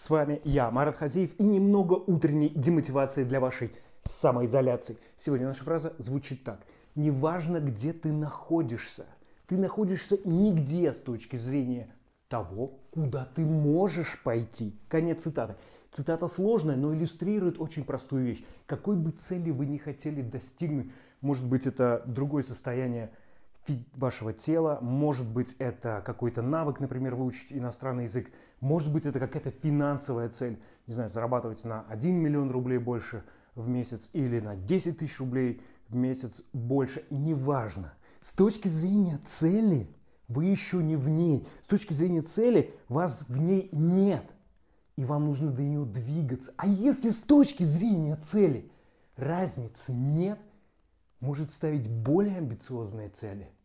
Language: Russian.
С вами я, Марат Хазеев, и немного утренней демотивации для вашей самоизоляции. Сегодня наша фраза звучит так. Неважно, где ты находишься, ты находишься нигде с точки зрения того, куда ты можешь пойти. Конец цитаты. Цитата сложная, но иллюстрирует очень простую вещь. Какой бы цели вы не хотели достигнуть, может быть это другое состояние вашего тела, может быть это какой-то навык, например, выучить иностранный язык, может быть это какая-то финансовая цель, не знаю, зарабатывать на 1 миллион рублей больше в месяц или на 10 тысяч рублей в месяц больше, неважно. С точки зрения цели вы еще не в ней. С точки зрения цели вас в ней нет. И вам нужно до нее двигаться. А если с точки зрения цели разницы нет, может ставить более амбициозные цели –